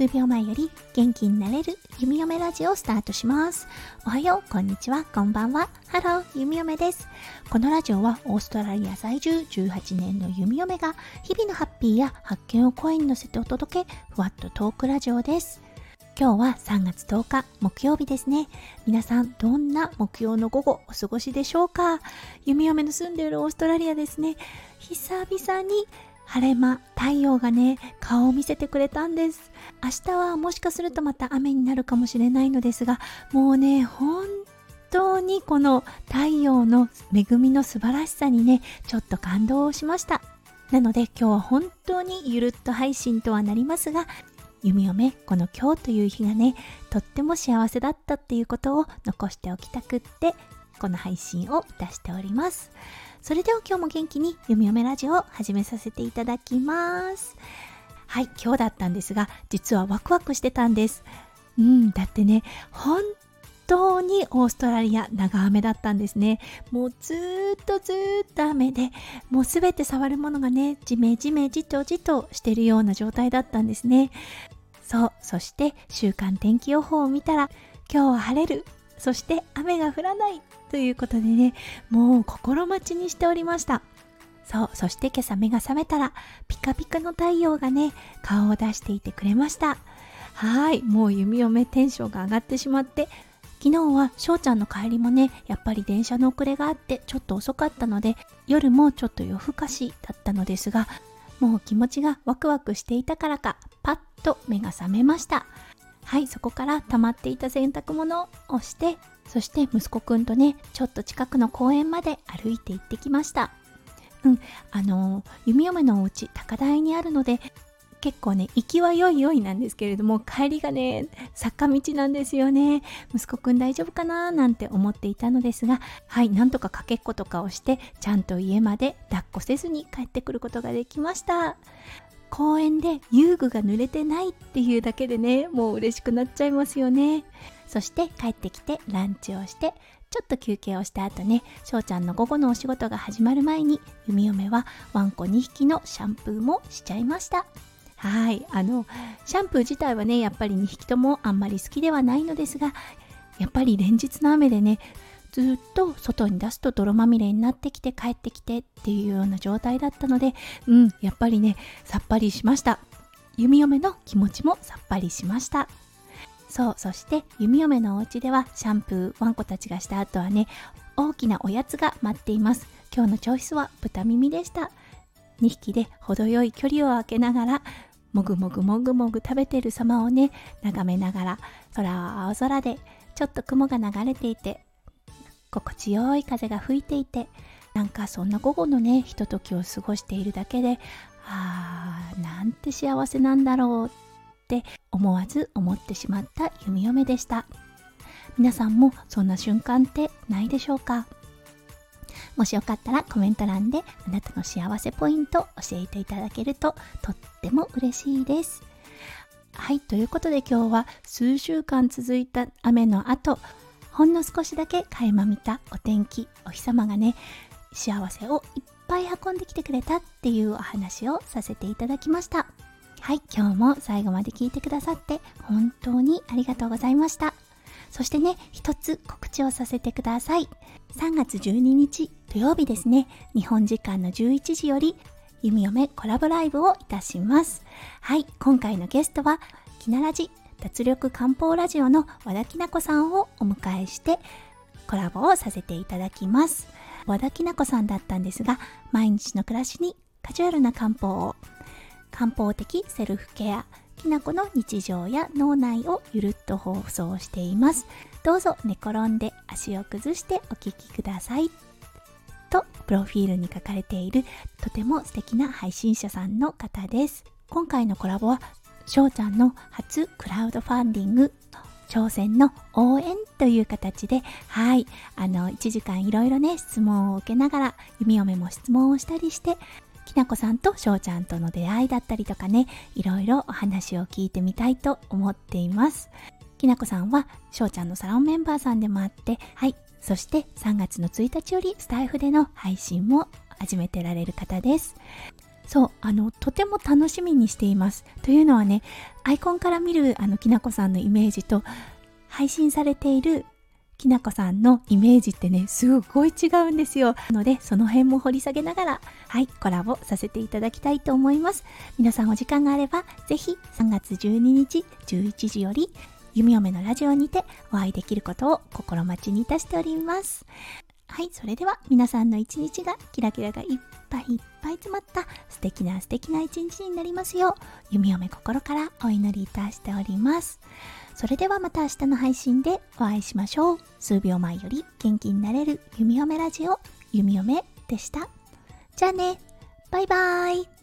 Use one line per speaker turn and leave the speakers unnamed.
数秒前より元気になれる弓嫁ラジオをスタートします。おはよう、こんにちは、こんばんは。ハロー、弓嫁です。このラジオはオーストラリア在住18年の弓嫁が日々のハッピーや発見を声に乗せてお届け、ふわっとトークラジオです。今日は3月10日木曜日ですね。皆さんどんな木曜の午後お過ごしでしょうか？弓嫁の住んでいるオーストラリアですね。久々に晴れ間、太陽がね、顔を見せてくれたんです。明日はもしかするとまた雨になるかもしれないのですが、もうね、本当にこの太陽の恵みの素晴らしさにね、ちょっと感動をしました。なので今日は本当にゆるっと配信とはなりますが、弓嫁、この今日という日がね、とっても幸せだったっていうことを残しておきたくって、この配信を出しております。それでは今日も元気に弓嫁ラジオを始めさせていただきます。はい、今日だったんですが、実はワクワクしてたんです。うん、だってね、本当にオーストラリア長雨だったんですね。もうずっとずっと雨で、もうすべて触るものがね、じめじめじとじとしてるような状態だったんですね。そう、そして週間天気予報を見たら、今日は晴れる、そして雨が降らないということでね、もう心待ちにしておりました。そう、そして今朝目が覚めたら、ピカピカの太陽がね、顔を出していてくれました。はい、もう弓嫁テンションが上がってしまって、昨日は翔ちゃんの帰りもね、やっぱり電車の遅れがあってちょっと遅かったので、夜もちょっと夜更かしだったのですが、もう気持ちがワクワクしていたからか、パッと目が覚めました。はいそこから溜まっていた洗濯物をしてそして息子くんとねちょっと近くの公園まで歩いて行ってきましたうんあの弓嫁のお家高台にあるので結構ね行きは良い良いなんですけれども帰りがね坂道なんですよね。息子くん大丈夫かななんて思っていたのですがはいなんとかかけっことかをしてちゃんと家まで抱っこせずに帰ってくることができました。公園で遊具が濡れてないっていうだけでねもう嬉しくなっちゃいますよね。そして帰ってきてランチをしてちょっと休憩をした後ね翔ちゃんの午後のお仕事が始まる前に弓嫁はワンコ2匹のシャンプーもしちゃいました。はい。あのシャンプー自体はねやっぱり2匹ともあんまり好きではないのですがやっぱり連日の雨でねずっと外に出すと泥まみれになってきて帰ってきてっていうような状態だったのでうんやっぱりねさっぱりしました。弓嫁の気持ちもさっぱりしました。そうそして弓嫁のお家ではシャンプーワンコたちがした後はね大きなおやつが待っています。今日のチョイスは豚耳でした。2匹で程よい距離を空けながらもぐもぐもぐもぐ食べてる様をね眺めながら空は青空でちょっと雲が流れていて心地よい風が吹いていてなんかそんな午後のねひとときを過ごしているだけであーなんて幸せなんだろうって思わず思ってしまった弓嫁でした。皆さんもそんな瞬間ってないでしょうか？もしよかったらコメント欄であなたの幸せポイント教えていただけるととっても嬉しいです。はい、ということで今日は数週間続いた雨の後ほんの少しだけ垣間見たお天気お日様がね幸せをいっぱい運んできてくれたっていうお話をさせていただきました。はい今日も最後まで聞いてくださって本当にありがとうございました。そしてね一つ告知をさせてください。3月12日土曜日ですね日本時間の11時より弓嫁コラボライブをいたしますはい今回のゲストはきならじ脱力漢方ラジオの和田きなこさんをお迎えしてコラボをさせていただきます。和田きなこさんだったんですが、毎日の暮らしにカジュアルな漢方を、漢方的セルフケア、きなこの日常や脳内をゆるっと放送しています。どうぞ寝転んで足を崩してお聴きください。と、プロフィールに書かれているとても素敵な配信者さんの方です。今回のコラボは翔ちゃんの初クラウドファンディング挑戦の応援という形で、はい、あの、1時間いろいろね、質問を受けながら、弓嫁も質問をしたりして、きなこさんと翔ちゃんとの出会いだったりとかね、いろいろお話を聞いてみたいと思っています。きなこさんは翔ちゃんのサロンメンバーさんでもあって、はい、そして3月の1日よりスタイフでの配信も始めてられる方です。そうあのとても楽しみにしています。というのはねアイコンから見るあのきなこさんのイメージと配信されているきなこさんのイメージってねすごい違うんですよ。のでその辺も掘り下げながらはいコラボさせていただきたいと思います。皆さんお時間があればぜひ3月12日11時より弓嫁のラジオにてお会いできることを心待ちにいたしておりますはいそれでは皆さんの一日がキラキラがいっぱいいっぱい詰まった素敵な素敵な一日になりますよう弓嫁心からお祈りいたしておりますそれではまた明日の配信でお会いしましょう。数秒前より元気になれる弓嫁ラジオ、弓嫁でした。じゃあね、バイバーイ。